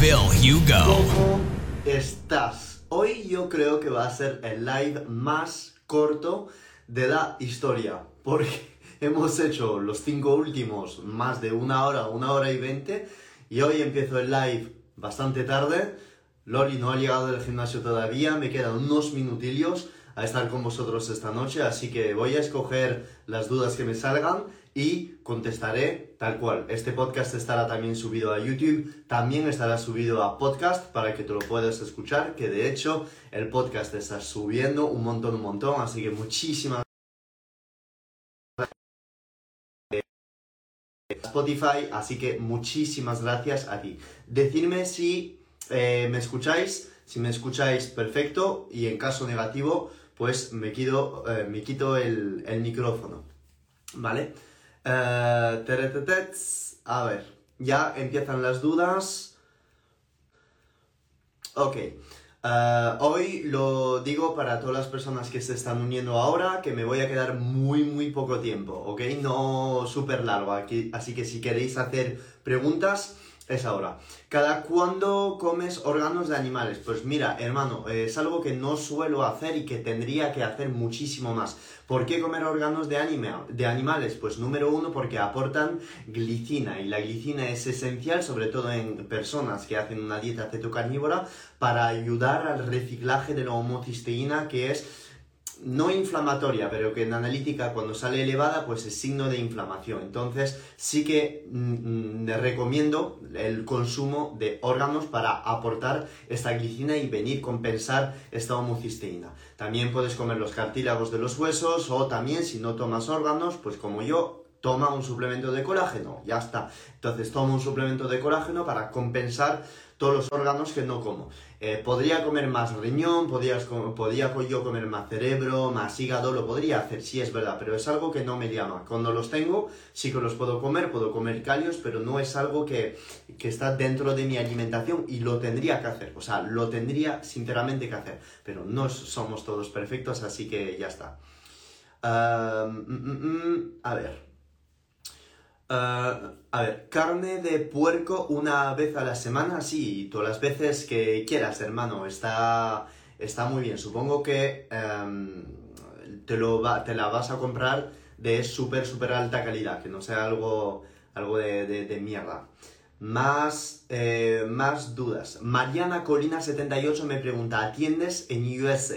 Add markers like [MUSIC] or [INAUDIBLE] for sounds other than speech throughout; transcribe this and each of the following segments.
Phil Hugo. ¿Cómo estás? Hoy yo creo que va a ser el live más corto de la historia, porque [LAUGHS] hemos hecho los cinco últimos más de una hora, una hora y veinte, y hoy empiezo el live bastante tarde. Lori no ha llegado del gimnasio todavía, me quedan unos minutillos a estar con vosotros esta noche, así que voy a escoger las dudas que me salgan y contestaré tal cual. Este podcast estará también subido a YouTube, también estará subido a podcast para que te lo puedas escuchar, que de hecho el podcast está subiendo un montón, un montón, así que muchísimas Spotify, así que muchísimas gracias a ti. Decidme si eh, me escucháis, si me escucháis perfecto y en caso negativo, pues me quito, eh, me quito el, el micrófono. ¿Vale? Teretetets, a ver, ya empiezan las dudas. Ok. eh, hoy lo digo para todas las personas que se están uniendo ahora, que me voy a quedar muy, muy poco tiempo, ¿ok? No súper largo, aquí, así que si queréis hacer preguntas, es ahora. ¿Cada cuándo comes órganos de animales? Pues mira, hermano, eh, es algo que no suelo hacer y que tendría que hacer muchísimo más. ¿Por qué comer órganos de, de animales? Pues número uno, porque aportan glicina y la glicina es esencial, sobre todo en personas que hacen una dieta cetocarnívora, para ayudar al reciclaje de la homocisteína, que es no inflamatoria, pero que en analítica cuando sale elevada, pues es signo de inflamación. Entonces, sí que mm, mm, recomiendo el consumo de órganos para aportar esta glicina y venir compensar esta homocisteína. También puedes comer los cartílagos de los huesos o también si no tomas órganos, pues como yo, toma un suplemento de colágeno, ya está. Entonces toma un suplemento de colágeno para compensar todos los órganos que no como. Eh, podría comer más riñón, podría co- yo comer más cerebro, más hígado, lo podría hacer, sí es verdad, pero es algo que no me llama. Cuando los tengo, sí que los puedo comer, puedo comer calios, pero no es algo que, que está dentro de mi alimentación y lo tendría que hacer, o sea, lo tendría sinceramente que hacer, pero no somos todos perfectos, así que ya está. Mm, mm, mm, a ver. Ah, a ver, carne de puerco una vez a la semana, sí, todas las veces que quieras, hermano, está, está muy bien. Supongo que em, te, lo te la vas a comprar de súper, súper alta calidad, que no sea algo, algo de, de- de mierda. Más, eh, más dudas. Mariana Colina78 me pregunta, ¿atiendes en USA?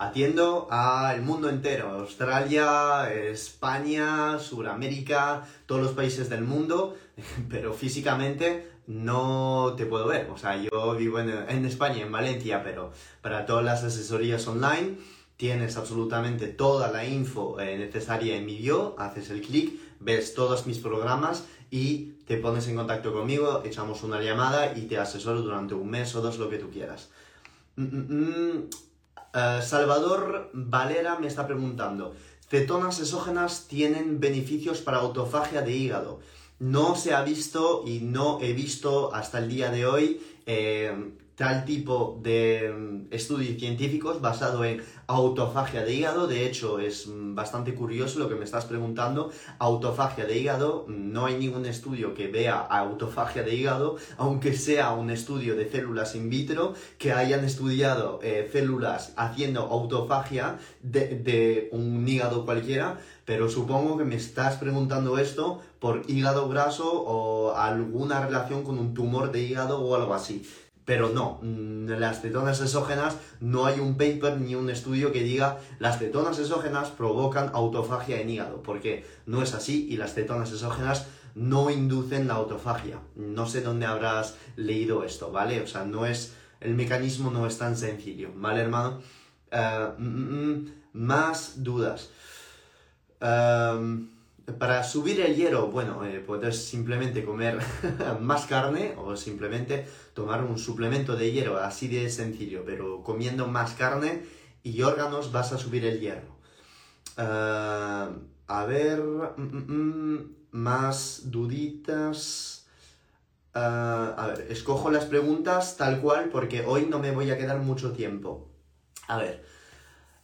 Atiendo al mundo entero, Australia, España, Sudamérica, todos los países del mundo, [LAUGHS] pero físicamente no te puedo ver. O sea, yo vivo en, en España, en Valencia, pero para todas las asesorías online tienes absolutamente toda la info eh, necesaria en mi bio, haces el clic, ves todos mis programas y te pones en contacto conmigo, echamos una llamada y te asesoro durante un mes o dos, lo que tú quieras. Mm, mm, mm. Eh, Salvador Valera me está preguntando, ¿cetonas exógenas tienen beneficios para autofagia de hígado? No se ha visto y no he visto hasta el día de hoy eh, tal tipo de mm, estudios científicos basado en autofagia de hígado. De hecho, es mm, bastante curioso lo que me estás preguntando. Autofagia de hígado, mm, no hay ningún estudio que vea autofagia de hígado, aunque sea un estudio de células in vitro, que hayan estudiado eh, células haciendo autofagia de, de un hígado cualquiera, pero supongo que me estás preguntando esto por hígado graso o alguna relación con un tumor de hígado o algo así. Pero no, mm, las cetonas exógenas no hay un paper ni un estudio que diga las cetonas exógenas provocan autofagia en hígado, porque no es así y las cetonas exógenas no inducen la autofagia. No sé dónde habrás leído esto, ¿vale? O sea, no es, el mecanismo no es tan sencillo, ¿vale, hermano? Eh, mm, mm, más dudas. Em, para subir el hierro, bueno, eh, puedes simplemente comer [LAUGHS] más carne o simplemente tomar un suplemento de hierro, así de sencillo, pero comiendo más carne y órganos vas a subir el hierro. Ah, a ver, mm, mm, mm, más duditas. Ah, a ver, escojo las preguntas tal cual porque hoy no me voy a quedar mucho tiempo. A ver,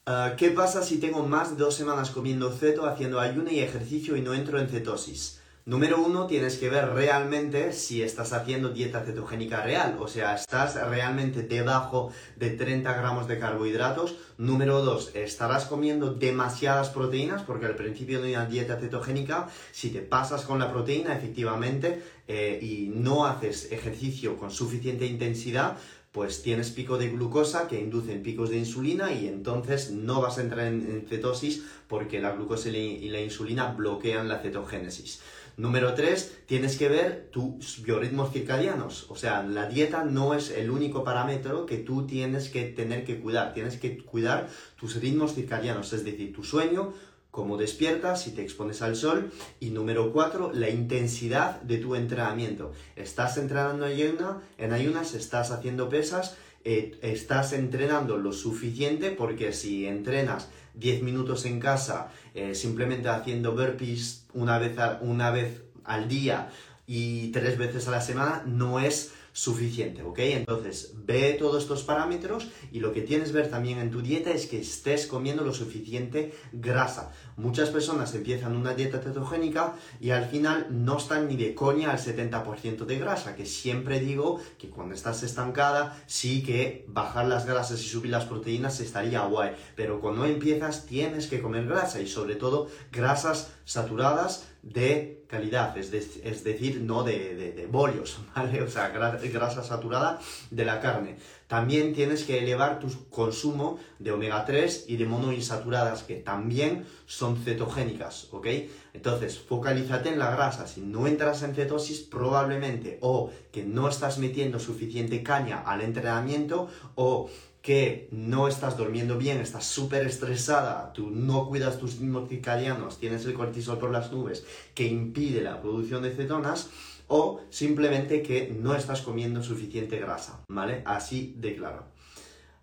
Ah, ¿Qué pasa si tengo más de dos semanas comiendo ceto, haciendo ayuno y ejercicio y no entro en cetosis? Número uno, tienes que ver realmente si estás haciendo dieta cetogénica real, o sea, estás realmente debajo de 30 gramos de carbohidratos. Número dos, estarás comiendo demasiadas proteínas, porque al principio de una dieta cetogénica, si te pasas con la proteína, efectivamente, eh, y no haces ejercicio con suficiente intensidad, pues tienes pico de glucosa que inducen picos de insulina y entonces no vas a entrar en, cetosis porque la glucosa y la insulina bloquean la cetogénesis. Número 3, tienes que ver tus biorritmos circadianos. O sea, la dieta no es el único parámetro que tú tienes que tener que cuidar. Tienes que cuidar tus ritmos circadianos, es decir, tu sueño, cómo despiertas, si te expones al sol. Y número cuatro, la intensidad de tu entrenamiento. Estás entrenando en ayunas, estás haciendo pesas, eh, estás entrenando lo suficiente porque si entrenas 10 minutos en casa eh, simplemente haciendo burpees una vez, una vez al día y tres veces a la semana, no es suficiente, ¿ok? Entonces, ve todos estos parámetros y lo que tienes que ver también en tu dieta es que estés comiendo lo suficiente grasa. Muchas personas empiezan una dieta cetogénica y al final no están ni de coña al 70% de grasa, que siempre digo que cuando estás estancada sí que bajar las grasas y subir las proteínas estaría guay, pero cuando empiezas tienes que comer grasa y sobre todo grasas saturadas de calidad, es, decir, no de, de, bollos, [LAUGHS] ¿vale? O sea, grasa saturada de la carne. También tienes que elevar tu consumo de omega 3 y de monoinsaturadas, que también son cetogénicas, ¿ok? Entonces, focalízate en la grasa. Si no entras en cetosis, probablemente o que no estás metiendo suficiente caña al entrenamiento o que no estás durmiendo bien, estás súper estresada, tú no cuidas tus ritmos circadianos, tienes el cortisol por las nubes, que impide la producción de cetonas, o simplemente que no estás comiendo suficiente grasa, ¿vale? Así de claro.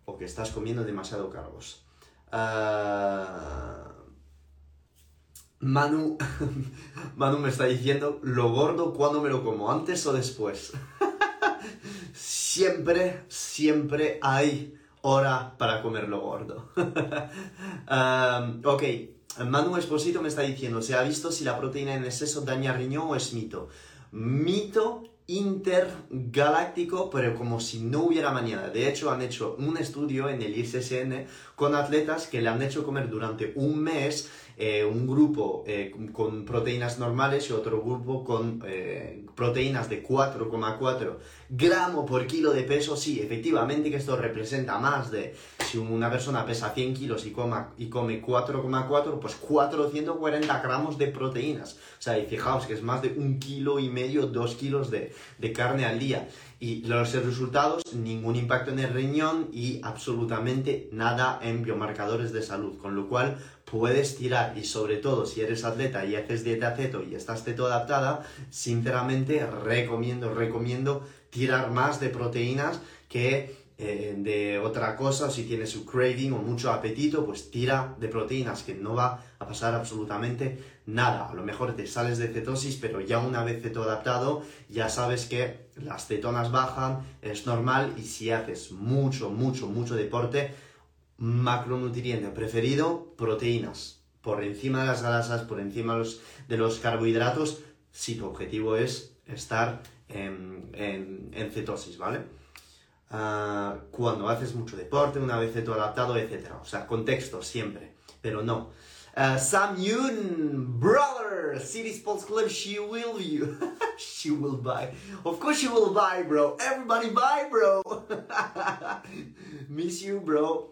O que estás comiendo demasiado cargos. Ah, Manu, [LAUGHS] Manu me está diciendo, lo gordo, ¿cuándo me lo como? ¿Antes o después? [LAUGHS] siempre, siempre hay hora para comerlo gordo. [LAUGHS] ok, Manu Esposito me está diciendo, se ha visto si la proteína en exceso daña riñón o es mito. Mito intergaláctico, pero como si no hubiera mañana. De hecho, han hecho un estudio en el ISSN con atletas que le han hecho comer durante un mes eh, un grupo eh, con proteínas normales y otro grupo con eh, proteínas de 4,4 gramos por kilo de peso, sí, efectivamente que esto representa más de si una persona pesa 100 kilos y, y come 4,4, pues 440 gramos de proteínas. O sea, y fijaos que es más de un kilo y medio, dos kilos de, de carne al día. Y los resultados, ningún impacto en el riñón y absolutamente nada en biomarcadores de salud. Con lo cual puedes tirar y sobre todo si eres atleta y haces dieta ceto y estás ceto adaptada, sinceramente recomiendo, recomiendo tirar más de proteínas que eh, de otra cosa, si tienes un craving o mucho apetito, pues tira de proteínas, que no va a pasar absolutamente nada. A lo mejor te sales de cetosis, pero ya una vez ceto adaptado, ya sabes que las cetonas bajan, es normal, y si haces mucho, mucho, mucho deporte, macronutriente preferido, proteínas. Por encima de las grasas, por encima de los, carbohidratos, si tu objetivo es estar en, en cetosis, ¿vale? Ah, cuando haces mucho deporte, una vez ceto adaptado, etc. O sea, contexto siempre, pero no. Uh, Sam Yun, brother, City Sports Club, she will you. [LAUGHS] she will buy. Of course she will buy, bro. Everybody buy, bro. [LAUGHS] miss you, bro.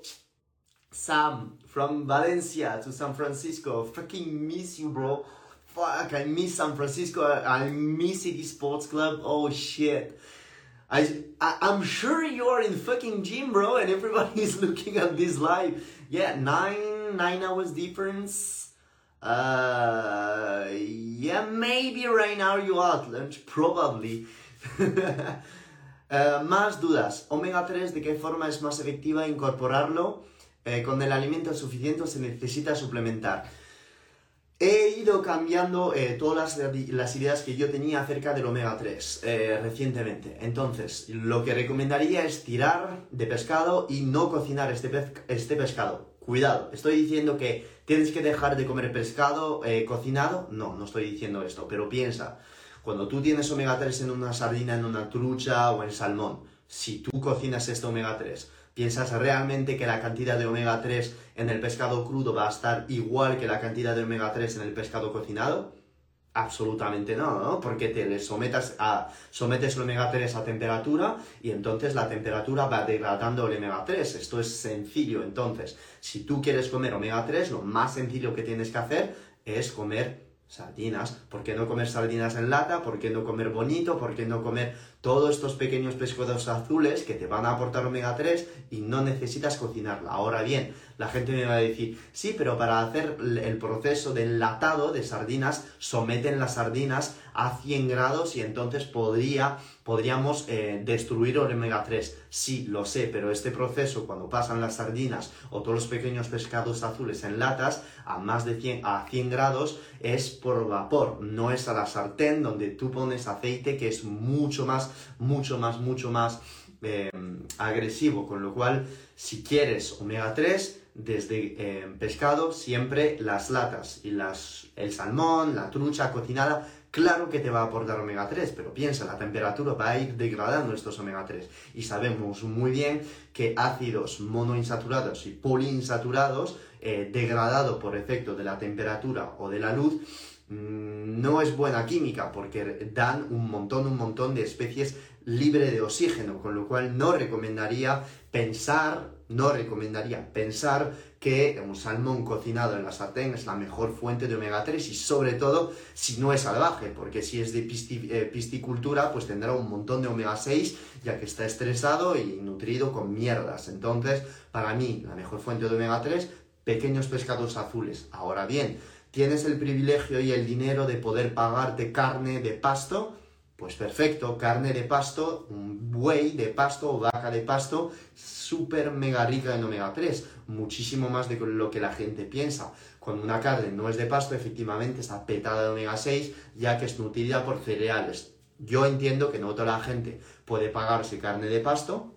Sam, from Valencia to San Francisco, fucking miss you, bro. Fuck, I miss San Francisco. I miss City Sports Club. Oh shit. I, I sure you're in fucking gym, bro, and everybody is [LAUGHS] looking at this live. Yeah, nine nine hours difference. Uh, yeah, maybe right now you at lunch, probably. [LAUGHS] Uh, más dudas. Omega 3, ¿de qué forma es más efectiva incorporarlo? Eh, con el alimento suficiente se necesita suplementar. He ido cambiando eh, todas las, ideas que yo tenía acerca del omega 3 eh, recientemente. Entonces, lo que recomendaría es tirar de pescado y no cocinar este, este pescado. Cuidado, estoy diciendo que tienes que dejar de comer pescado eh, cocinado. No, no estoy diciendo esto, pero piensa, cuando tú tienes omega 3 en una sardina, en una trucha o en salmón, si tú cocinas este omega 3, ¿Piensas realmente que la cantidad de omega 3 en el pescado crudo va a estar igual que la cantidad de omega 3 en el pescado cocinado? Absolutamente no, ¿no? Porque te le sometas a, sometes el omega 3 a temperatura y entonces la temperatura va degradando el omega 3. Esto es sencillo. Entonces, si tú quieres comer omega 3, lo más sencillo que tienes que hacer es comer sardinas. ¿Por qué no comer sardinas en lata? ¿Por qué no comer bonito? ¿Por qué no comer todos estos pequeños pescados azules que te van a aportar omega 3 y no necesitas cocinarla? Ahora bien, la gente me va a decir, sí, pero para hacer el proceso de enlatado de sardinas, someten las sardinas a 100 grados y entonces podría, podríamos eh, destruir el omega 3. Sí, lo sé, pero este proceso, cuando pasan las sardinas o todos los pequeños pescados azules en latas a más de 100, a 100 grados, es por vapor, no es a la sartén donde tú pones aceite que es mucho más, mucho más, mucho más eh, agresivo, con lo cual si quieres omega 3, desde eh, pescado, siempre las latas y las, el salmón, la trucha cocinada, claro que te va a aportar omega 3, pero piensa, la temperatura va a ir degradando estos omega 3. Y sabemos muy bien que ácidos monoinsaturados y poliinsaturados, eh, degradados por efecto de la temperatura o de la luz, no es buena química porque dan un montón, un montón de especies libre de oxígeno, con lo cual no recomendaría pensar, no recomendaría pensar que un salmón cocinado en la sartén es la mejor fuente de omega 3 y sobre todo si no es salvaje, porque si es de eh, piscicultura pues tendrá un montón de omega 6 ya que está estresado y nutrido con mierdas. Entonces, para mí, la mejor fuente de omega 3, pequeños pescados azules. Ahora bien, tienes el privilegio y el dinero de poder pagarte carne de pasto, pues perfecto, carne de pasto, un buey de pasto o vaca de pasto, súper mega rica en omega 3, muchísimo más de lo que la gente piensa. Cuando una carne no es de pasto, efectivamente está petada de omega 6, ya que es nutrida por cereales. Yo entiendo que no toda la gente puede pagarse carne de pasto,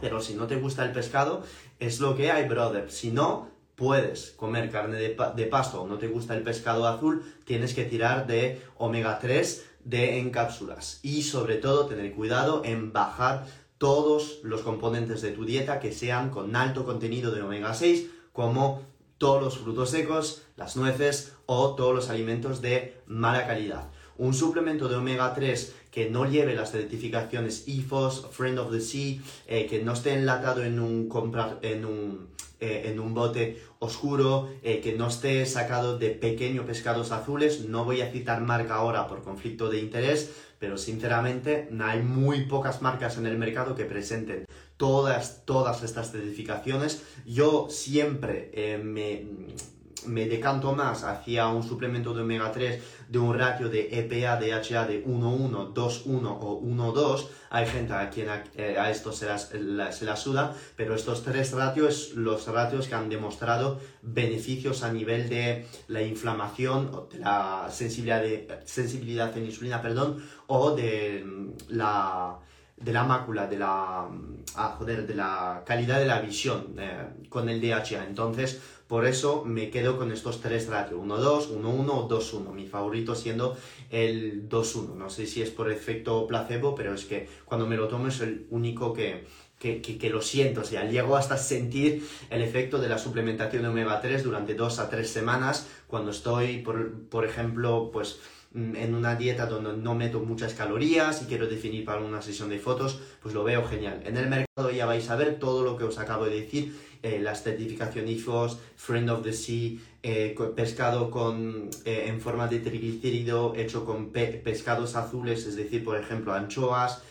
pero si no te gusta el pescado, es lo que hay, brother. Si no, puedes comer carne de, de pasto o no te gusta el pescado azul, tienes que tirar de omega 3 de en cápsulas y sobre todo tener cuidado en bajar todos los componentes de tu dieta que sean con alto contenido de omega 6 como todos los frutos secos, las nueces o todos los alimentos de mala calidad. Un suplemento de omega 3 que no lleve las certificaciones IFOS, Friend of the Sea, eh, que no esté enlatado en un, en un, eh, en un bote oscuro, eh, que no esté sacado de pequeños pescados azules. No voy a citar marca ahora por conflicto de interés, pero sinceramente hay muy pocas marcas en el mercado que presenten todas, todas estas certificaciones. Yo siempre me me decanto más hacia un suplemento de omega 3 de un ratio de EPA, DHA de 1,1, 2,1 o 1,2. Hay gente a quien eh, a, esto se la, se la suda, pero estos tres ratios, los ratios que han demostrado beneficios a nivel de la inflamación, de la sensibilidad, de, sensibilidad en insulina, perdón, o de mm, la de la mácula, de la, mm, ah, joder, de la calidad de la visión eh, con el DHA. Entonces, por eso me quedo con estos tres ratios, 1-2, 1-1 o 2-1. Mi favorito siendo el 2-1. No sé si es por efecto placebo, pero es que cuando me lo tomo es el único que, que, lo siento, o sea, llego hasta sentir el efecto de la suplementación de omega 3 durante dos a tres semanas, cuando estoy, por, por ejemplo, pues Mm, en una dieta donde no meto muchas calorías y quiero definir para una sesión de fotos, pues lo veo genial. En el mercado ya vais a ver todo lo que os acabo de decir, eh, la certificación IFOS, Friend of the Sea, eh, pescado con, eh, en forma de triglicérido hecho con pescados azules, es decir, por ejemplo, anchoas,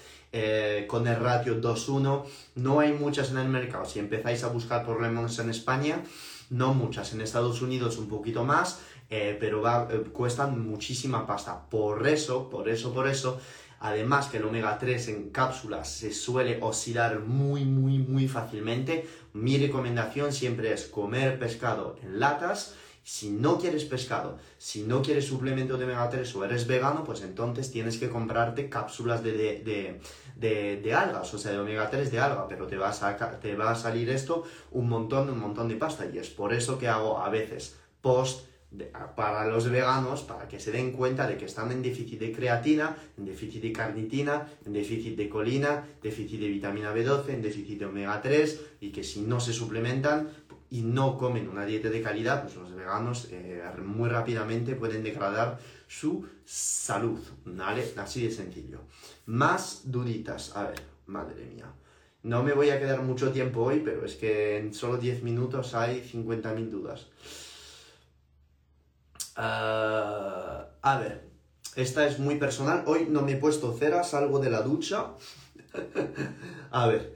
con el ratio 2-1. No hay muchas en el mercado. Si empezáis a buscar por lemons en España, no muchas. En Estados Unidos un poquito más, pero va, cuestan muchísima pasta. Por eso, por eso, por eso, además que el omega 3 en cápsulas se suele oxidar muy, muy, muy fácilmente, mi recomendación siempre es comer pescado en latas. Si no quieres pescado, si no quieres suplemento de omega 3 o eres vegano, pues entonces tienes que comprarte cápsulas de, de, algas, o sea, de omega 3 de alga, pero te va, a te va a salir esto un montón, un montón de pasta. Y es por eso que hago a veces post para los veganos, para que se den cuenta de que están en déficit de creatina, en déficit de carnitina, en déficit de colina, déficit de vitamina B12, en déficit de omega 3 y que si no se suplementan, y no comen una dieta de calidad, pues los veganos eh, muy rápidamente pueden degradar su salud, ¿vale? Así de sencillo. Más duditas, a ver, madre mía. No me voy a quedar mucho tiempo hoy, pero es que en solo 10 minutos hay 50.000 dudas. Ah, a ver, esta es muy personal. Hoy no me he puesto cera, salgo de la ducha. [LAUGHS] a ver,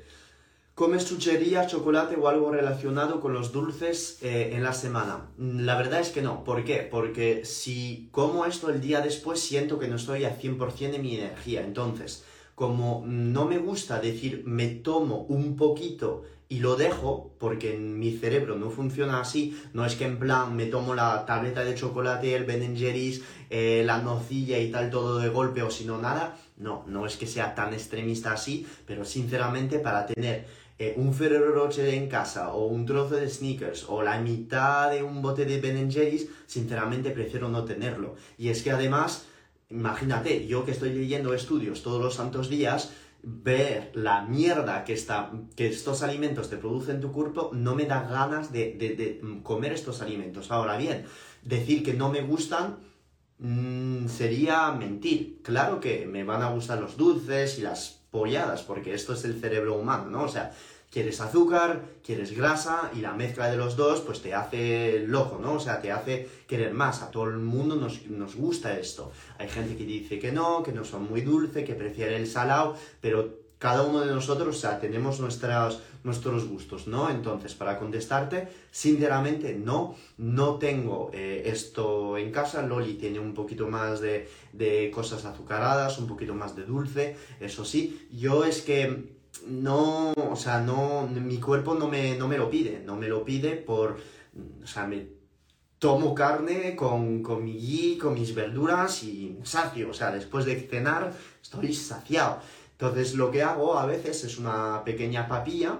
¿Comes chuchería, chocolate o algo relacionado con los dulces eh, en la semana? La verdad es que no. ¿Por qué? Porque si como esto el día después siento que no estoy a 100% de mi energía. Entonces, como no me gusta decir me tomo un poquito y lo dejo, porque en mi cerebro no funciona así, no es que en plan me tomo la tableta de chocolate, el Ben Jerry's, eh, la nocilla y tal todo de golpe o si no nada, no, no es que sea tan extremista así, pero sinceramente para tener eh, un Ferrero Rocher en casa o un trozo de sneakers o la mitad de un bote de Ben Jerry's, sinceramente prefiero no tenerlo. Y es que además, imagínate, yo que estoy leyendo estudios todos los santos días, ver la mierda que, está, que estos alimentos te producen en tu cuerpo, no me da ganas de, comer estos alimentos. Ahora bien, decir que no me gustan mm, sería mentir. Claro que me van a gustar los dulces y las polladas, porque esto es el cerebro humano, ¿no? O sea, quieres azúcar, quieres grasa y la mezcla de los dos pues te hace loco, ¿no? O sea, te hace querer más. A todo el mundo nos, nos gusta esto. Hay gente que dice que no, que no son muy dulce, que prefiere el salado, pero cada uno de nosotros, o sea, tenemos nuestras, nuestros gustos, ¿no? Entonces, para contestarte, sinceramente, no, no tengo eh, esto en casa. Loli tiene un poquito más de, de cosas azucaradas, un poquito más de dulce, eso sí. Yo es que no, o sea, no, mi cuerpo no me, no me lo pide, no me lo pide por, o sea, me tomo carne con, con mi ghee, con mis verduras y sacio, o sea, después de cenar estoy saciado. Entonces lo que hago a veces es una pequeña papilla,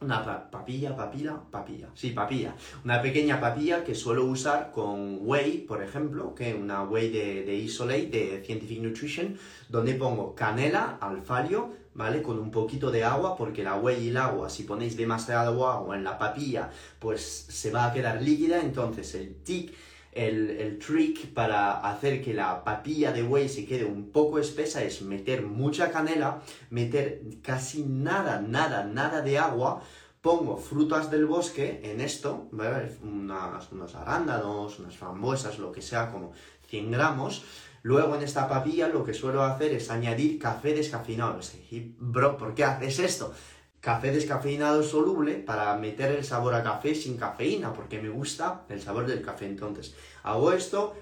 una papilla, papilla, papilla, sí, papilla, una pequeña papilla que suelo usar con whey, por ejemplo, que una whey de, de Isolate, de Scientific Nutrition, donde pongo canela, alfalio, ¿vale? Con un poquito de agua, porque la whey y el agua, si ponéis demasiado agua en la papilla, pues se va a quedar líquida, entonces el tic el, trick para hacer que la papilla de whey se quede un poco espesa es meter mucha canela, meter casi nada, nada, nada de agua, pongo frutas del bosque en esto, unas, unos arándanos, unas frambuesas, lo que sea, como 100 gramos. Luego en esta papilla lo que suelo hacer es añadir café descafeinado. Y, bro, ¿por qué haces esto? café descafeinado soluble para meter el sabor a café sin cafeína, porque me gusta el sabor del café. Entonces, hago esto,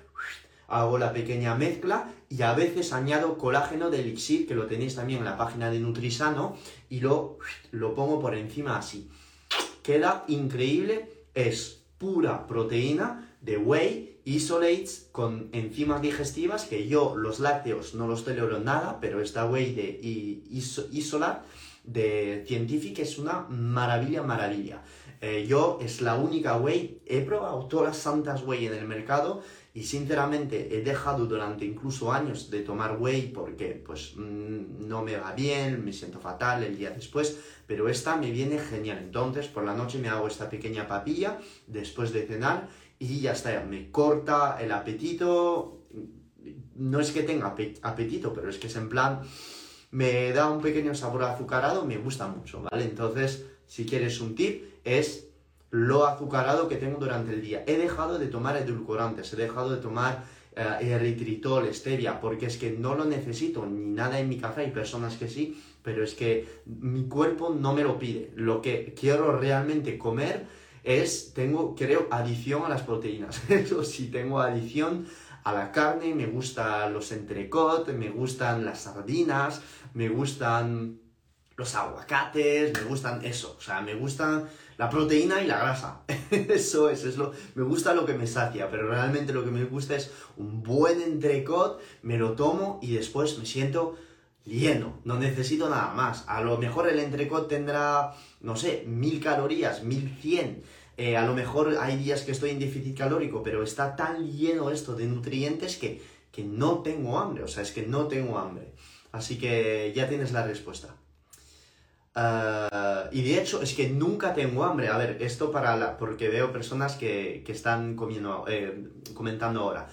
hago la pequeña mezcla y a veces añado colágeno de elixir, que lo tenéis también en la página de Nutrisano, y lo, lo pongo por encima así. Queda increíble, es pura proteína de whey, isolates con enzimas digestivas, que yo los lácteos no los tolero nada, pero esta whey de isolat de científica es una maravilla, maravilla. Eh, yo es la única whey, he probado todas las santas whey en el mercado y sinceramente he dejado durante incluso años de tomar whey porque pues mm, no me va bien, me siento fatal el día después, pero esta me viene genial. Entonces por la noche me hago esta pequeña papilla después de cenar y ya está, me corta el apetito. No es que tenga apetito, pero es que es en plan me da un pequeño sabor azucarado, me gusta mucho, ¿vale? Entonces, si quieres un tip, es lo azucarado que tengo durante el día. He dejado de tomar edulcorantes, he dejado de tomar eh, eritritol, stevia, porque es que no lo necesito, ni nada en mi café, hay personas que sí, pero es que mi cuerpo no me lo pide. Lo que quiero realmente comer es, tengo, creo, adición a las proteínas. [LAUGHS] Eso sí, tengo adición a la carne, me gustan los entrecot, me gustan las sardinas, me gustan los aguacates, me gustan eso, o sea, me gustan la proteína y la grasa. [LAUGHS] eso es, es lo, me gusta lo que me sacia, pero realmente lo que me gusta es un buen entrecot, me lo tomo y después me siento lleno, no necesito nada más. A lo mejor el entrecot tendrá, no sé, mil calorías, mil cien. Eh, a lo mejor hay días que estoy en déficit calórico, pero está tan lleno esto de nutrientes que, que no tengo hambre, o sea, es que no tengo hambre. Así que ya tienes la respuesta. Ah, y de hecho es que nunca tengo hambre. A ver, esto para la, porque veo personas que, que están comiendo, eh, comentando ahora.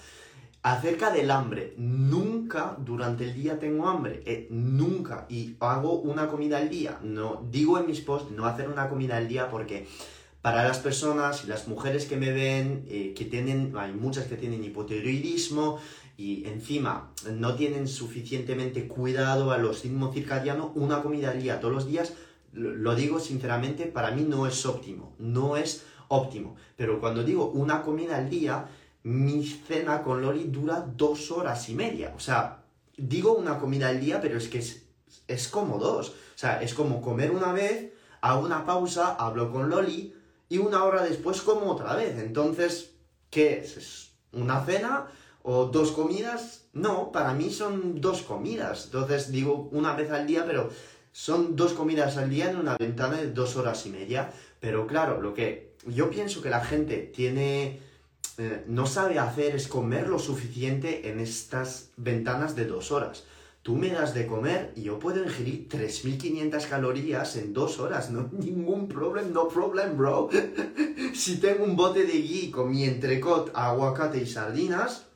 Acerca del hambre, nunca durante el día tengo hambre, eh, nunca, y hago una comida al día. No, digo en mis posts no hacer una comida al día porque para las personas y las mujeres que me ven, eh, que tienen, hay muchas que tienen hipotiroidismo y encima no tienen suficientemente cuidado a los ritmos circadianos, una comida al día todos los días, lo digo sinceramente, para mí no es óptimo, no es óptimo. Pero cuando digo una comida al día, mi cena con Loli dura dos horas y media. O sea, digo una comida al día, pero es que es, como dos. O sea, es como comer una vez, hago una pausa, hablo con Loli y una hora después como otra vez. Entonces, ¿qué es? ¿Es una cena o dos comidas? No, para mí son dos comidas. Entonces digo una vez al día, pero son dos comidas al día en una ventana de dos horas y media. Pero claro, lo que yo pienso que la gente tiene eh, no sabe hacer es comer lo suficiente en estas ventanas de dos horas. Tú me das de comer y yo puedo ingerir 3.500 calorías en dos horas. No ningún problema, no problem, bro. [LAUGHS] si tengo un bote de ghee con mi entrecot, aguacate y sardinas,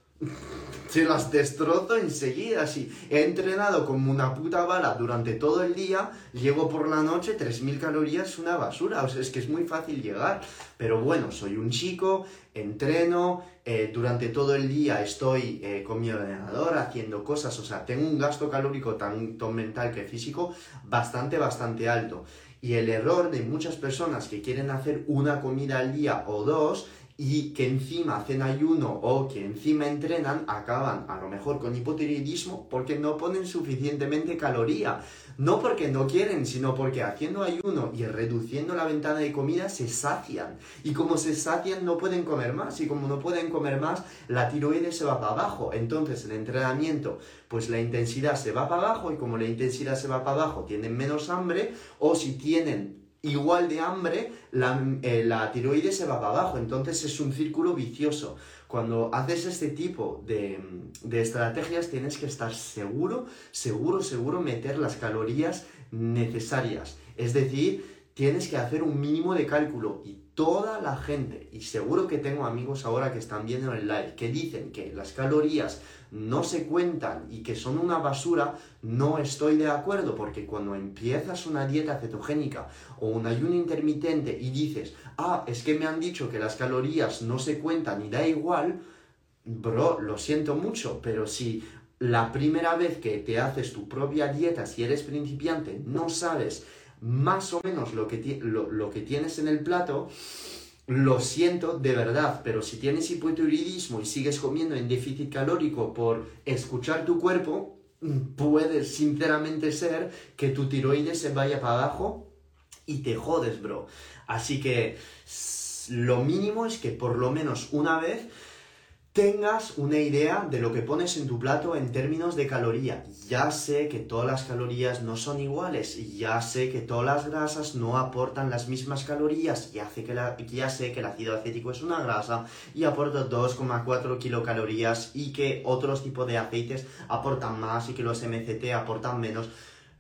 se las destrozo enseguida. Si he entrenado como una puta bala durante todo el día, llego por la noche, 3.000 calorías, una basura. O sea, es que es muy fácil llegar. Pero bueno, soy un chico, entreno, eh, durante todo el día estoy eh, con mi ordenador haciendo cosas. O sea, tengo un gasto calórico tanto mental que físico bastante, bastante alto. Y el error de muchas personas que quieren hacer una comida al día o dos y que encima hacen ayuno o que encima entrenan, acaban a lo mejor con hipotiroidismo porque no ponen suficientemente caloría. No porque no quieren, sino porque haciendo ayuno y reduciendo la ventana de comida se sacian. Y como se sacian no pueden comer más. Y como no pueden comer más, la tiroides se va para abajo. Entonces el entrenamiento, pues la intensidad se va para abajo y como la intensidad se va para abajo, tienen menos hambre o si tienen igual de hambre, eh, la, tiroides se va para abajo. Entonces es un círculo vicioso. Cuando haces este tipo de, de, estrategias tienes que estar seguro, seguro, seguro meter las calorías necesarias. Es decir, tienes que hacer un mínimo de cálculo toda la gente, y seguro que tengo amigos ahora que están viendo el live, que dicen que las calorías no se cuentan y que son una basura, no estoy de acuerdo, porque cuando empiezas una dieta cetogénica o un ayuno intermitente y dices, ah, es que me han dicho que las calorías no se cuentan y da igual, bro, lo siento mucho, pero si la primera vez que te haces tu propia dieta, si eres principiante, no sabes más o menos lo que, lo, que tienes en el plato, lo siento de verdad, pero si tienes hipotiroidismo y sigues comiendo en déficit calórico por escuchar tu cuerpo, puede sinceramente ser que tu tiroides se vaya para abajo y te jodes, bro. Así que lo mínimo es que por lo menos una vez tengas una idea de lo que pones en tu plato en términos de caloría. Ya sé que todas las calorías no son iguales, ya sé que todas las grasas no aportan las mismas calorías, ya sé que, ya sé que el ácido acético es una grasa y aporta 2,4 kilocalorías y que otros tipos de aceites aportan más y que los MCT aportan menos.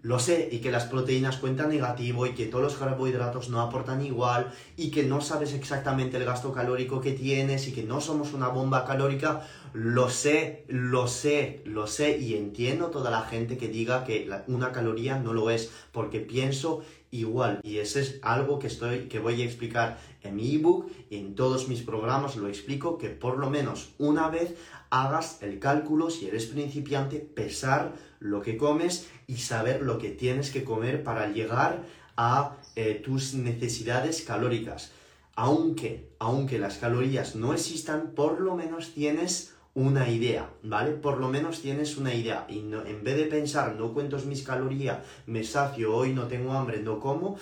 Lo sé, y que las proteínas cuentan negativo, y que todos los carbohidratos no aportan igual, y que no sabes exactamente el gasto calórico que tienes, y que no somos una bomba calórica. Lo sé, lo sé, lo sé, y entiendo toda la gente que diga que una caloría no lo es, porque pienso igual. Y eso es algo que, estoy, que voy a explicar en mi ebook y en todos mis programas lo explico, que por lo menos una vez hagas el cálculo, si eres principiante, pesar lo que comes y saber lo que tienes que comer para llegar a eh, tus necesidades calóricas. aunque, aunque las calorías no existan, por lo menos tienes una idea, ¿vale? Por lo menos tienes una idea. Y en vez de pensar, no cuento mis calorías, me sacio, hoy no tengo hambre, no como,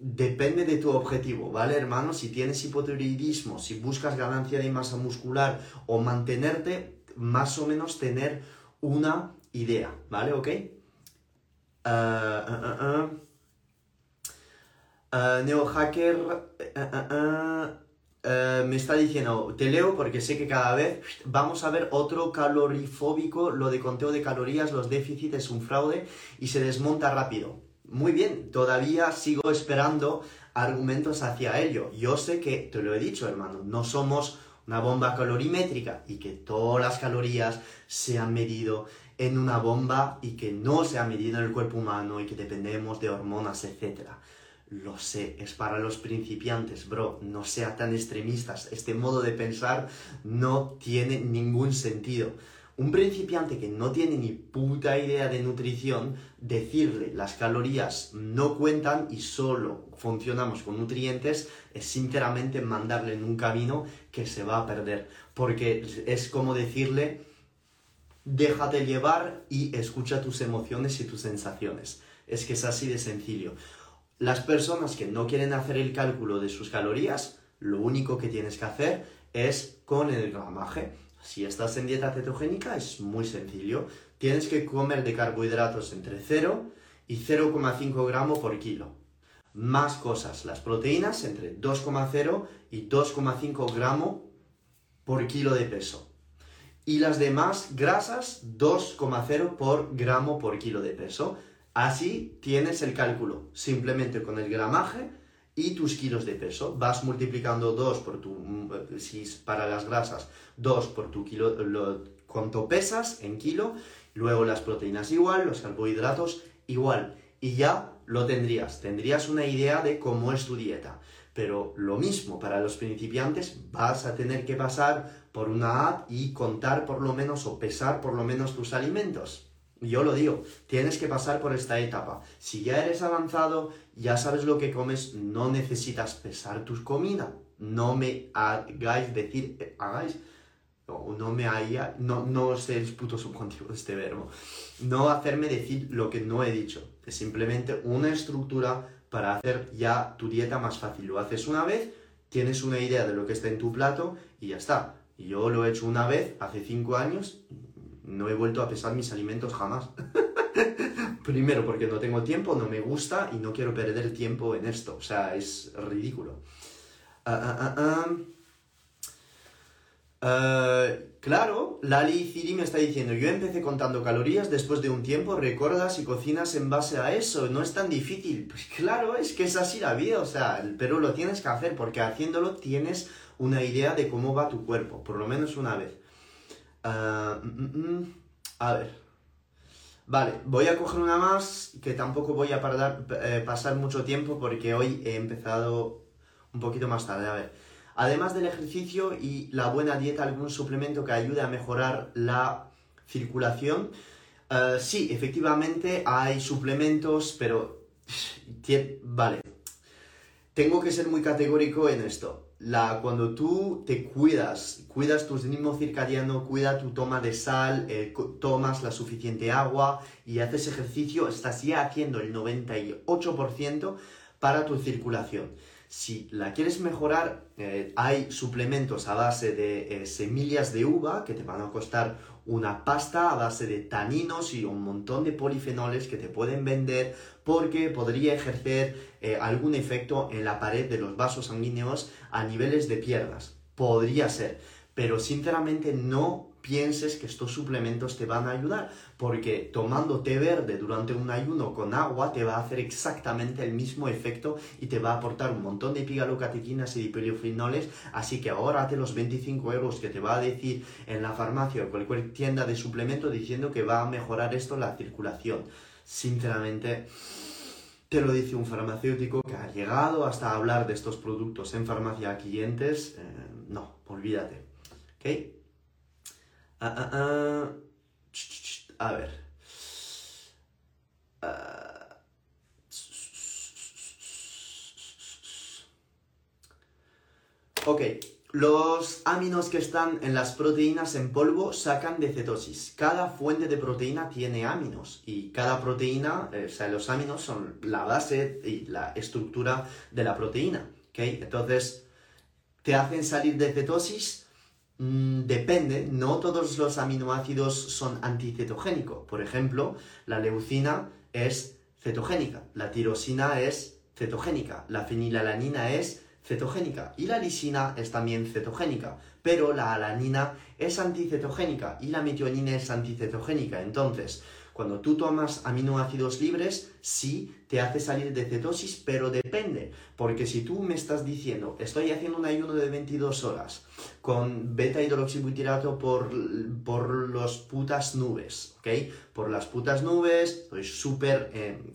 depende de tu objetivo, ¿vale, hermano? Si tienes hipotiroidismo, si buscas ganancia de masa muscular o mantenerte, más o menos tener una idea, ¿vale? ¿Ok? Uh, NeoHacker me está diciendo, te leo porque sé que cada vez vamos a ver otro calorifóbico, lo de conteo de calorías, los déficits es un fraude y se desmonta rápido. Muy bien, todavía sigo esperando argumentos hacia ello. Yo sé que, te lo he dicho hermano, no somos una bomba calorimétrica y que todas las calorías se han medido en una bomba y que no se ha medido en el cuerpo humano y que dependemos de hormonas, etc. Lo sé, es para los principiantes, bro, no sea tan extremistas. Este modo de pensar no tiene ningún sentido. Un principiante que no tiene ni puta idea de nutrición, decirle las calorías no cuentan y solo funcionamos con nutrientes es sinceramente mandarle en un camino que se va a perder. Porque es como decirle, déjate llevar y escucha tus emociones y tus sensaciones. Es que es así de sencillo. Las personas que no quieren hacer el cálculo de sus calorías, lo único que tienes que hacer es con el gramaje. Si estás en dieta cetogénica es muy sencillo. Tienes que comer de carbohidratos entre 0 y 0,5 gramos por kilo. Más cosas, las proteínas entre 2,0 y 2,5 gramos por kilo de peso. Y las demás grasas 2,0 por gramo por kilo de peso. Así tienes el cálculo, simplemente con el gramaje y tus kilos de peso. Vas multiplicando 2 por tu, mm, si para las grasas, 2 por tu kilo, lo, cuánto pesas en kilo, luego las proteínas igual, los carbohidratos igual. Y ya lo tendrías, tendrías una idea de cómo es tu dieta. Pero lo mismo para los principiantes, vas a tener que pasar por una app y contar por lo menos o pesar por lo menos tus alimentos. Yo lo digo, tienes que pasar por esta etapa. Si ya eres avanzado, ya sabes lo que comes, no necesitas pesar tus comidas. No me hagáis decir, hagáis, no, no me haya, no, no sé el puto subjuntivo de este verbo. No hacerme decir lo que no he dicho. Es simplemente una estructura para hacer ya tu dieta más fácil. Lo haces una vez, tienes una idea de lo que está en tu plato y ya está. Yo lo he hecho una vez, hace cinco años, no he vuelto a pesar mis alimentos jamás. [LAUGHS] Primero porque no tengo tiempo, no me gusta y no quiero perder tiempo en esto. O sea, es ridículo. Ah, ah, ah, claro, Lali Ciri me está diciendo, yo empecé contando calorías, después de un tiempo recuerdas y cocinas en base a eso, no es tan difícil. Pues claro, es que es así la vida, o sea, pero lo tienes que hacer porque haciéndolo tienes una idea de cómo va tu cuerpo, por lo menos una vez. Ah, mm, mm, mm. a ver. Vale, voy a coger una más que tampoco voy a eh, pasar mucho tiempo porque hoy he empezado un poquito más tarde. A ver, además del ejercicio y la buena dieta, ¿algún suplemento que ayude a mejorar la circulación? Ah, sí, efectivamente hay suplementos, pero... [SIGHS] Vale, tengo que ser muy categórico en esto cuando tú te cuidas, cuidas tu ritmo circadiano, cuida tu toma de sal, eh, tomas la suficiente agua y haces ejercicio, estás ya haciendo el 98% para tu circulación. Si la quieres mejorar, eh, hay suplementos a base de eh, semillas de uva que te van a costar una pasta a base de taninos y un montón de polifenoles que te pueden vender porque podría ejercer eh, algún efecto en la pared de los vasos sanguíneos a niveles de piernas. Podría ser, pero sinceramente no pienses que estos suplementos te van a ayudar, porque tomando té verde durante un ayuno con agua te va a hacer exactamente el mismo efecto y te va a aportar un montón de epigalocatequinas y de así que ahórrate los 25 euros que te va a decir en la farmacia o cualquier tienda de suplemento diciendo que va a mejorar esto la circulación. Sinceramente, te lo dice un farmacéutico que ha llegado hasta hablar de estos productos en farmacia a clientes. Eh, no, olvídate. ¿Ok? Ah, ah, ah. A ver. Ok, los aminos que están en las proteínas en polvo sacan de cetosis. Cada fuente de proteína tiene aminos y cada proteína, eh, o sea, los aminos son la base y la estructura de la proteína. ¿ok? Entonces, ¿te hacen salir de cetosis? Mm, depende, no todos los aminoácidos son anticetogénicos. Por ejemplo, la leucina es cetogénica, la tirosina es cetogénica, la fenilalanina es cetogénica y la lisina es también cetogénica, pero la alanina es anticetogénica y la metionina es anticetogénica. Entonces, cuando tú tomas aminoácidos libres, sí te hace salir de cetosis, pero depende, porque si tú me estás diciendo, estoy haciendo un ayuno de 22 horas con beta hidroxibutirato por, por las putas nubes, ¿ok? Por las putas nubes, súper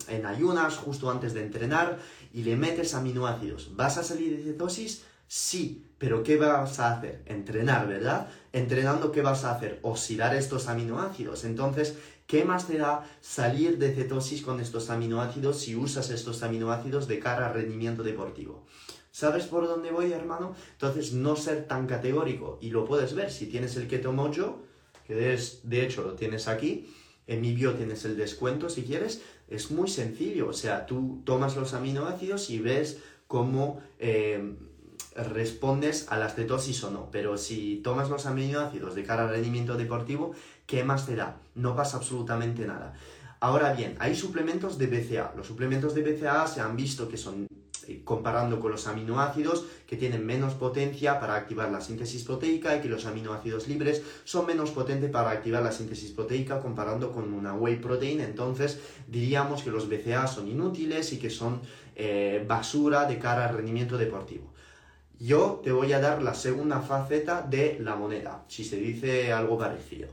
en ayunas justo antes de entrenar y le metes aminoácidos, ¿vas a salir de cetosis? Sí, pero ¿qué vas a hacer? Entrenar, ¿verdad? Entrenando, ¿qué vas a hacer? Oscilar estos aminoácidos. Entonces, ¿qué más te da salir de cetosis con estos aminoácidos si usas estos aminoácidos de cara a rendimiento deportivo? ¿Sabes por dónde voy, hermano? Entonces, no ser tan categórico. Y lo puedes ver si tienes el Keto Mojo, que es, de hecho lo tienes aquí. En mi bio tienes el descuento si quieres. Es muy sencillo. O sea, tú tomas los aminoácidos y ves cómo eh, respondes a la cetosis o no. Pero si tomas los aminoácidos de cara al rendimiento deportivo, ¿qué más te da? No pasa absolutamente nada. Ahora bien, hay suplementos de BCA. Los suplementos de BCA se han visto que son eh, comparando con los aminoácidos que tienen menos potencia para activar la síntesis proteica y que los aminoácidos libres son menos potentes para activar la síntesis proteica comparando con una whey protein. Entonces diríamos que los BCA son inútiles y que son eh, basura de cara al rendimiento deportivo. Yo te voy a dar la segunda faceta de la moneda, si se dice algo parecido.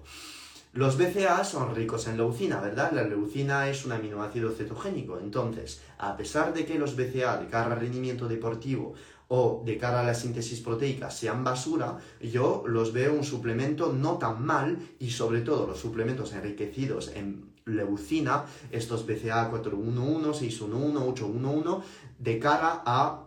Los BCA son ricos en leucina, ¿verdad? La leucina es un aminoácido cetogénico. Entonces, a pesar de que los BCA de cara al rendimiento deportivo o de cara a la síntesis proteica sean basura, yo los veo un suplemento no tan mal y sobre todo los suplementos enriquecidos en leucina, estos BCA 411, 611, 811, de cara a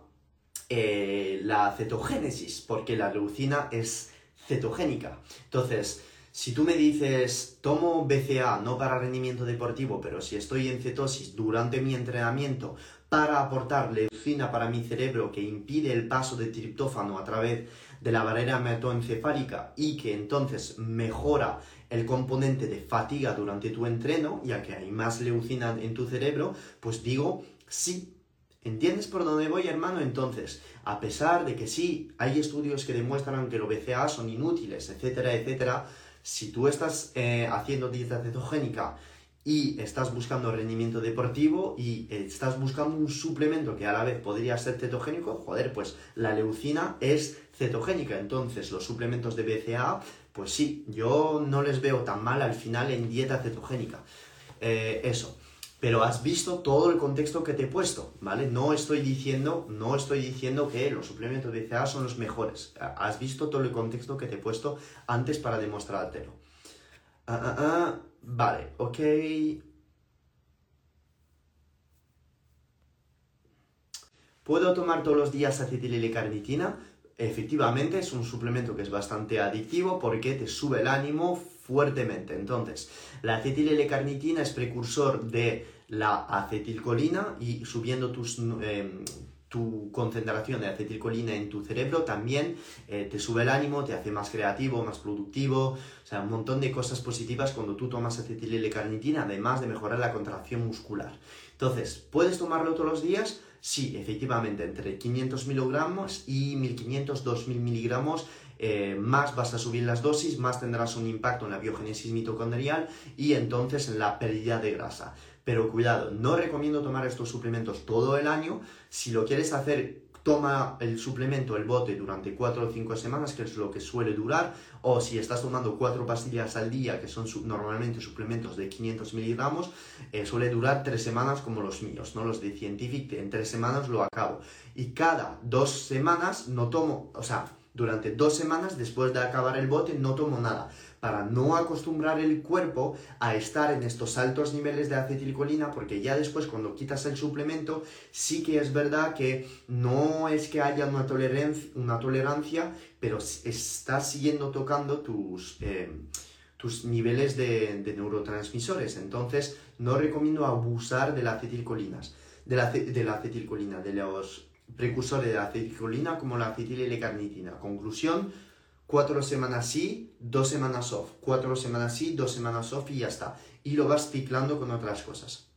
eh, la cetogénesis, porque la leucina es cetogénica. Entonces, si tú me dices, tomo BCA no para rendimiento deportivo, pero si estoy en cetosis durante mi entrenamiento para aportar leucina para mi cerebro que impide el paso de triptófano a través de la barrera hematoencefálica y que entonces mejora el componente de fatiga durante tu entreno, ya que hay más leucina en tu cerebro, pues digo sí, ¿Entiendes por dónde voy, hermano? Entonces, a pesar de que sí, hay estudios que demuestran que los BCA son inútiles, etcétera, etcétera, si tú estás eh, haciendo dieta cetogénica y estás buscando rendimiento deportivo y estás buscando un suplemento que a la vez podría ser cetogénico, joder, pues la leucina es cetogénica. Entonces, los suplementos de BCA, pues sí, yo no les veo tan mal al final en dieta cetogénica. Eh, eso pero has visto todo el contexto que te he puesto, ¿vale? No estoy diciendo, no estoy diciendo que los suplementos de BCA son los mejores. Has visto todo el contexto que te he puesto antes para demostrártelo. Ah, ah, ah. Vale, ok. ¿Puedo tomar todos los días acetililicarnitina? Efectivamente, es un suplemento que es bastante adictivo porque te sube el ánimo fuertemente. Entonces, la acetililicarnitina es precursor de la acetilcolina y subiendo tus, em, tu concentración de acetilcolina en tu cerebro también eh, te sube el ánimo, te hace más creativo, más productivo, o sea, un montón de cosas positivas cuando tú tomas acetililicarnitina, además de mejorar la contracción muscular. Entonces, ¿puedes tomarlo todos los días? Sí, efectivamente, entre 500 miligramos y 1500, 2000 miligramos eh, más vas a subir las dosis, más tendrás un impacto en la biogénesis mitocondrial y entonces en la pérdida de grasa. Pero cuidado, no recomiendo tomar estos suplementos todo el año. Si lo quieres hacer, toma el suplemento, el bote, durante 4 o 5 semanas, que es lo que suele durar. O si estás tomando 4 pastillas al día, que son normalmente suplementos de 500 miligramos, eh, suele durar 3 semanas como los míos, ¿no? Los de Scientific, en 3 semanas lo acabo. Y cada 2 semanas no tomo, o sea, Durante dos semanas después de acabar el bote no tomo nada para no acostumbrar el cuerpo a estar en estos altos niveles de acetilcolina, porque ya después cuando quitas el suplemento, sí que es verdad que no es que haya una tolerancia, una tolerancia pero estás siguiendo tocando tus, eh, tus niveles de, neurotransmisores. Entonces, no recomiendo abusar de la acetilcolinas, de la, de la acetilcolina, de los precursores de la acetilcolina como la acetil L-carnitina. Conclusión, cuatro semanas sí, dos semanas off, cuatro semanas sí, dos semanas off y ya está. Y lo vas ciclando con otras cosas.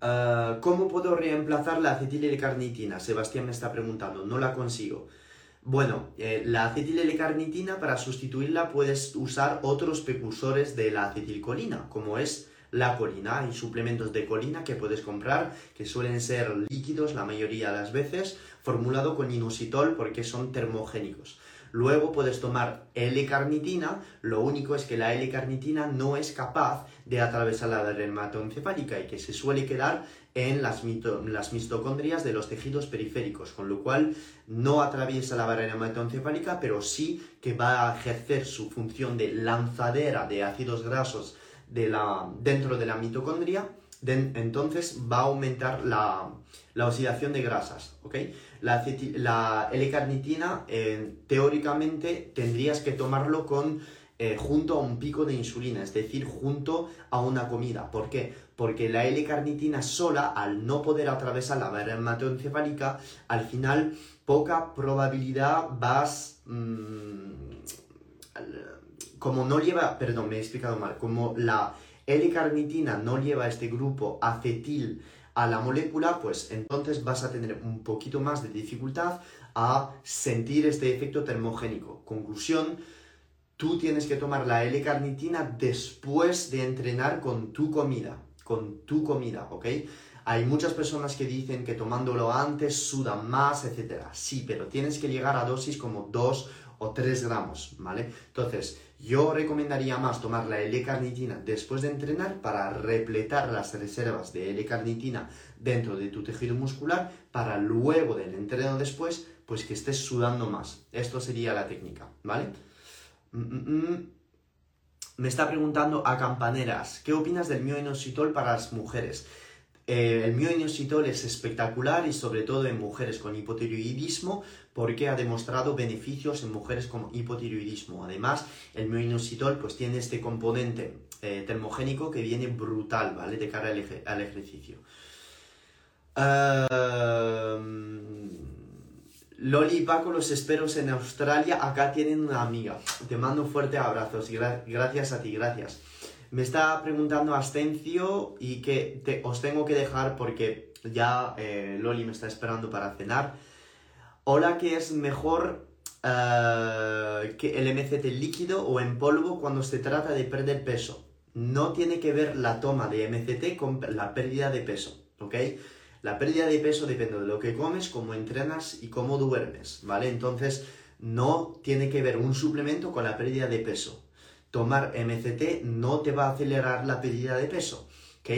Ah, ¿Cómo puedo reemplazar la acetil L-carnitina? Sebastián me está preguntando, no la consigo. Bueno, eh, la acetil L-carnitina para sustituirla puedes usar otros precursores de la acetilcolina, como es la colina. Hay suplementos de colina que puedes comprar que suelen ser líquidos la mayoría de las veces, formulado con inositol porque son termogénicos. Luego puedes tomar L-carnitina, lo único es que la L-carnitina no es capaz de atravesar la dermatoencefálica y que se suele quedar en las, las mitocondrias de los tejidos periféricos, con lo cual no atraviesa la barrera hematoencefálica, pero sí que va a ejercer su función de lanzadera de ácidos grasos de la, dentro de la mitocondria, entonces va a aumentar la, oxidación de grasas, ¿ok? La, la L-carnitina, eh, teóricamente, tendrías que tomarlo con, eh, junto a un pico de insulina, es decir, junto a una comida. ¿Por qué? Porque la L-carnitina sola, al no poder atravesar la barrera hematoencefálica, al final, poca probabilidad vas... Mm, como no lleva, perdón, me he explicado mal, como la L-carnitina no lleva este grupo acetil a la molécula, pues entonces vas a tener un poquito más de dificultad a sentir este efecto termogénico. Conclusión, tú tienes que tomar la L-carnitina después de entrenar con tu comida, con tu comida, ¿ok? Hay muchas personas que dicen que tomándolo antes sudan más, etc. Sí, pero tienes que llegar a dosis como 2 o 3 gramos, ¿vale? Entonces, yo recomendaría más tomar la L-carnitina después de entrenar para repletar las reservas de L-carnitina dentro de tu tejido muscular para luego del entreno después, pues que estés sudando más. Esto sería la técnica, ¿vale? Mm, mm, mm. Me está preguntando a campaneras, ¿qué opinas del mioinositol para las mujeres? Eh, el mioinositol es espectacular y sobre todo en mujeres con hipotiroidismo porque ha demostrado beneficios en mujeres con hipotiroidismo. Además, el mioinositol pues tiene este componente eh, termogénico que viene brutal, ¿vale? De cara al, ejercicio. Loli y Paco, los espero en Australia. Acá tienen una amiga. Te mando un fuerte abrazo. gracias a ti, gracias. Me está preguntando Ascencio y que os tengo que dejar porque ya eh, Loli me está esperando para cenar. Hola, ¿qué es mejor eh, que el MCT líquido o en polvo cuando se trata de perder peso? No tiene que ver la toma de MCT con la pérdida de peso, ¿ok? La pérdida de peso depende de lo que comes, cómo entrenas y cómo duermes, ¿vale? Entonces, no tiene que ver un suplemento con la pérdida de peso tomar MCT no te va a acelerar la pérdida de peso, ¿ok?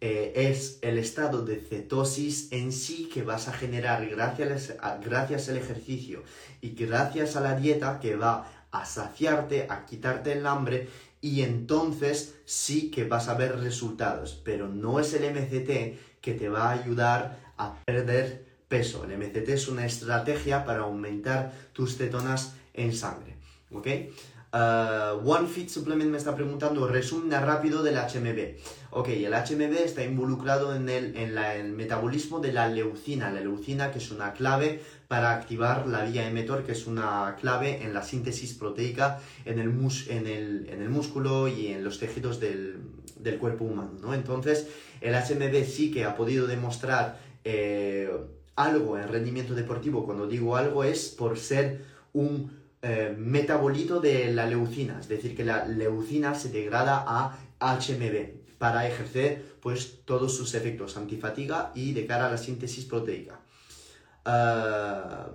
Eh, es el estado de cetosis en sí que vas a generar gracias, gracias al ejercicio y gracias a la dieta que va a saciarte, a quitarte el hambre y entonces sí que vas a ver resultados, pero no es el MCT que te va a ayudar a perder peso. El MCT es una estrategia para aumentar tus cetonas en sangre, ¿ok? Uh, One Fit Supplement me está preguntando resumen rápido del HMB. Ok, el HMB está involucrado en el, en el metabolismo de la leucina. La leucina que es una clave para activar la vía emetor, que es una clave en la síntesis proteica en el, en el, en el músculo y en los tejidos del, del, cuerpo humano. ¿no? Entonces, el HMB sí que ha podido demostrar eh, algo en rendimiento deportivo. Cuando digo algo es por ser un eh, metabolito de la leucina, es decir, que la leucina se degrada a HMB para ejercer pues todos sus efectos antifatiga y de cara a la síntesis proteica. Ah,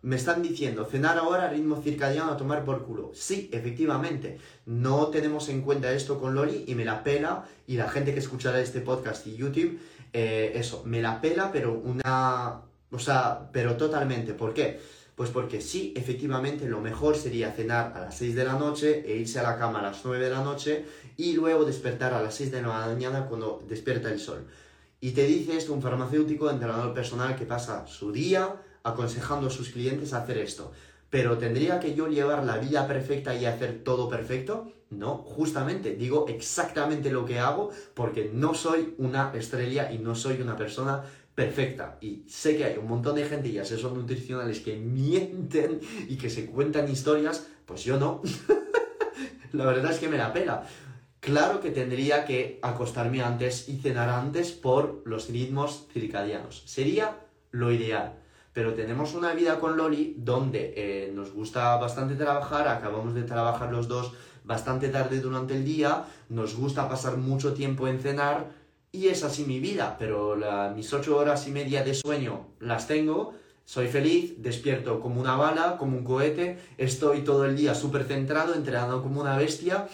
me están diciendo, cenar ahora, ritmo circadiano a tomar por culo. Sí, efectivamente, no tenemos en cuenta esto con Loli y me la pela, y la gente que escuchará este podcast y YouTube, eh, eso, me la pela, pero una, o sea, pero totalmente. ¿Por qué? Pues porque sí, efectivamente lo mejor sería cenar a las 6 de la noche e irse a la cama a las 9 de la noche y luego despertar a las 6 de la mañana cuando despierta el sol. Y te dice esto un farmacéutico, entrenador personal que pasa su día aconsejando a sus clientes a hacer esto. Pero ¿tendría que yo llevar la vida perfecta y hacer todo perfecto? No, justamente digo exactamente lo que hago porque no soy una estrella y no soy una persona perfecta. Y sé que hay un montón de gente y asesores nutricionales que mienten y que se cuentan historias, pues yo no. [LAUGHS] la verdad es que me la pela. Claro que tendría que acostarme antes y cenar antes por los ritmos circadianos. Sería lo ideal. Pero tenemos una vida con Loli donde eh, nos gusta bastante trabajar, acabamos de trabajar los dos bastante tarde durante el día, nos gusta pasar mucho tiempo en cenar y es así mi vida, pero mis ocho horas y media de sueño las tengo, soy feliz, despierto como una bala, como un cohete, estoy todo el día súper centrado, entrenando como una bestia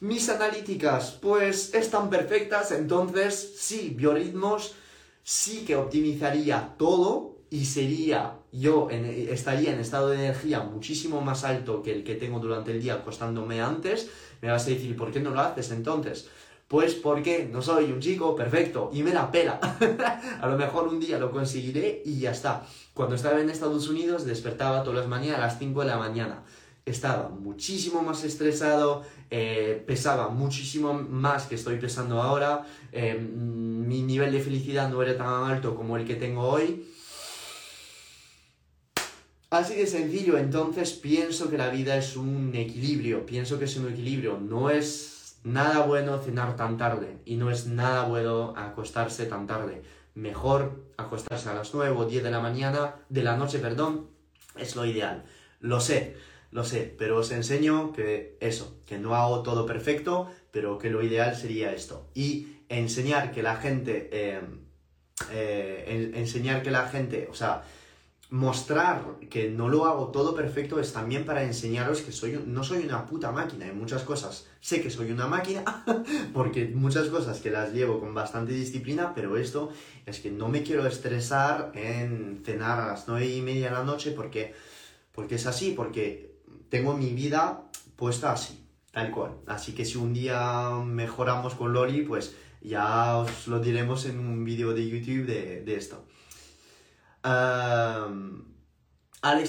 mis analíticas, pues están perfectas, entonces sí, biorritmos, sí que optimizaría todo y sería, yo estaría en estado de energía muchísimo más alto que el que tengo durante el día acostándome antes. Me vas a decir, ¿por qué no lo haces entonces? Pues porque no soy un chico perfecto y me la pela. [LAUGHS] a lo mejor un día lo conseguiré y ya está. Cuando estaba en Estados Unidos despertaba todas las mañanas a las 5 de la mañana estaba muchísimo más estresado, eh, pesaba muchísimo más que estoy pesando ahora, eh, mi nivel de felicidad no era tan alto como el que tengo hoy. Así de sencillo, entonces pienso que la vida es un equilibrio, pienso que es un equilibrio, no es nada bueno cenar tan tarde y no es nada bueno acostarse tan tarde. Mejor acostarse a las 9 o 10 de la mañana, de la noche, perdón, es lo ideal. Lo sé, lo sé, pero os enseño que eso, que no hago todo perfecto, pero que lo ideal sería esto. Y enseñar que la gente, eh, eh, enseñar que la gente, o sea, mostrar que no lo hago todo perfecto es también para enseñaros que soy, no soy una puta máquina en muchas cosas. Sé que soy una máquina [LAUGHS] porque muchas cosas que las llevo con bastante disciplina, pero esto es que no me quiero estresar en cenar a las nueve y media de la noche porque, porque es así, porque tengo mi vida puesta así, tal cual. Así que si un día mejoramos con Loli, pues ya os lo diremos en un vídeo de YouTube de, esto. Alex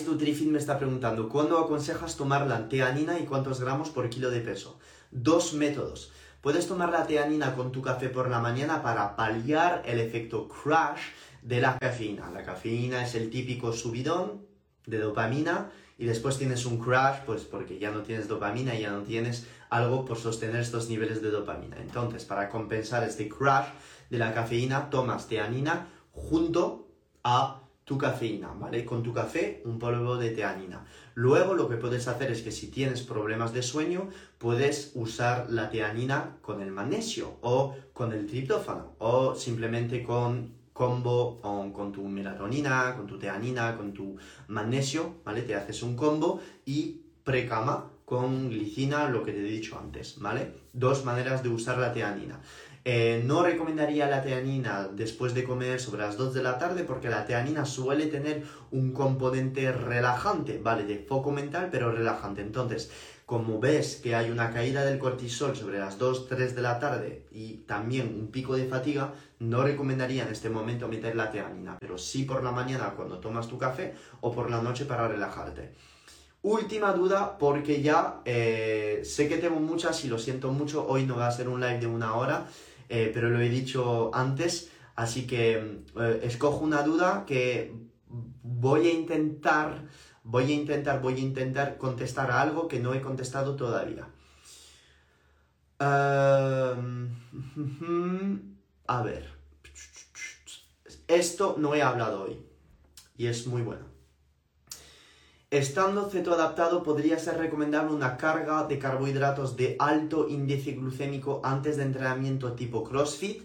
Nutrifit me está preguntando, ¿cuándo aconsejas tomar la teanina y cuántos gramos por kilo de peso? Dos métodos. Puedes tomar la teanina con tu café por la mañana para paliar el efecto crash de la cafeína. La cafeína es el típico subidón de dopamina y después tienes un crash, pues porque ya no tienes dopamina, y ya no tienes algo por sostener estos niveles de dopamina. Entonces, para compensar este crash de la cafeína, tomas teanina junto a tu cafeína, ¿vale? Con tu café, un polvo de teanina. Luego lo que puedes hacer es que si tienes problemas de sueño, puedes usar la teanina con el magnesio o con el triptófano o simplemente con combo con, tu melatonina, con tu teanina, con tu magnesio, ¿vale? Te haces un combo y precama con glicina, lo que te he dicho antes, ¿vale? Dos maneras de usar la teanina. Eh, no recomendaría la teanina después de comer sobre las 2 de la tarde porque la teanina suele tener un componente relajante, ¿vale? De foco mental, pero relajante. Entonces, como ves que hay una caída del cortisol sobre las 2, 3 de la tarde y también un pico de fatiga, no recomendaría en este momento meter la teanina, pero sí por la mañana cuando tomas tu café o por la noche para relajarte. Última duda, porque ya eh, sé que tengo muchas y lo siento mucho, hoy no va a ser un live de una hora, eh, pero lo he dicho antes, así que eh, escojo una duda que voy a intentar voy a intentar, voy a intentar contestar a algo que no he contestado todavía. Em, [LAUGHS] a ver. Esto no he hablado hoy. Y es muy bueno. Estando cetoadaptado, podría ser recomendable una carga de carbohidratos de alto índice glucémico antes de entrenamiento tipo CrossFit.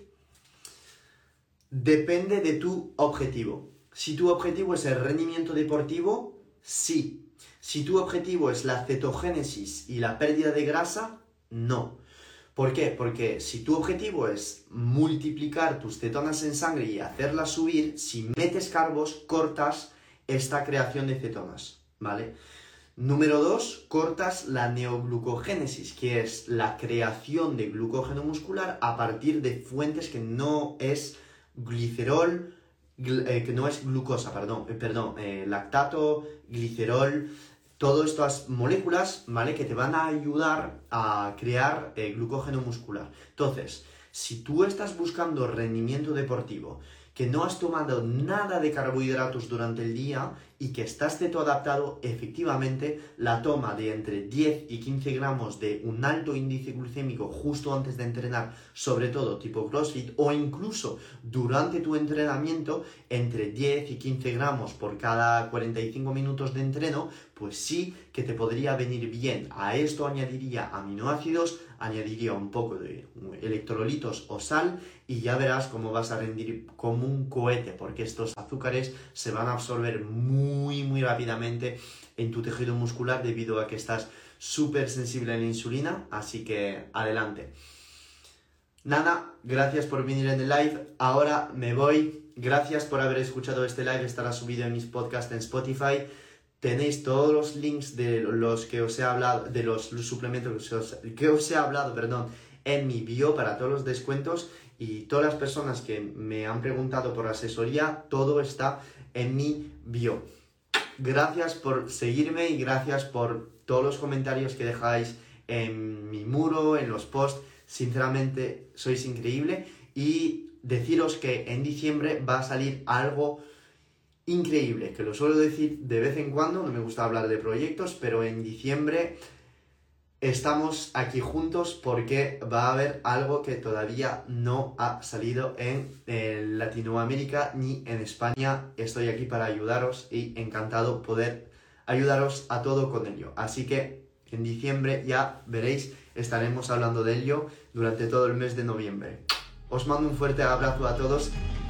Depende de tu objetivo. Si tu objetivo es el rendimiento deportivo, Sí. Si tu objetivo es la cetogénesis y la pérdida de grasa, no. ¿Por qué? Porque si tu objetivo es multiplicar tus cetonas en sangre y hacerlas subir, si metes carbos, cortas esta creación de cetonas, ¿vale? Número 2, cortas la neoglucogénesis, que es la creación de glucógeno muscular a partir de fuentes que no es glicerol, eh, que no es glucosa, perdón, eh, perdón, eh, lactato, glicerol, todas estas moléculas, ¿vale? Que te van a ayudar a crear glucógeno muscular. Entonces, si tú estás buscando rendimiento deportivo, que no has tomado nada de carbohidratos durante el día y que estás adaptado, efectivamente la toma de entre 10 y 15 gramos de un alto índice glucémico justo antes de entrenar, sobre todo tipo CrossFit, o incluso durante tu entrenamiento, entre 10 y 15 gramos por cada 45 minutos de entreno, pues sí que te podría venir bien. A esto añadiría aminoácidos, añadiría un poco de electrolitos o sal y ya verás cómo vas a rendir como un cohete, porque estos azúcares se van a absorber muy, muy rápidamente en tu tejido muscular debido a que estás súper sensible a la insulina, así que adelante. Nada, gracias por venir en el live. Ahora me voy. Gracias por haber escuchado este live. Estará subido en mis podcasts en Spotify. Tenéis todos los links de los que os he hablado, de los suplementos que os, he hablado, perdón, en mi bio para todos los descuentos y todas las personas que me han preguntado por asesoría, todo está en mi bio. Gracias por seguirme y gracias por todos los comentarios que dejáis en mi muro, en los posts. Sinceramente, sois increíble y deciros que en diciembre va a salir algo increíble, que lo suelo decir de vez en cuando, no me gusta hablar de proyectos, pero en diciembre estamos aquí juntos porque va a haber algo que todavía no ha salido en, Latinoamérica ni en España. Estoy aquí para ayudaros y encantado poder ayudaros a todo con ello. Así que en diciembre ya veréis, estaremos hablando de ello durante todo el mes de noviembre. Os mando un fuerte abrazo a todos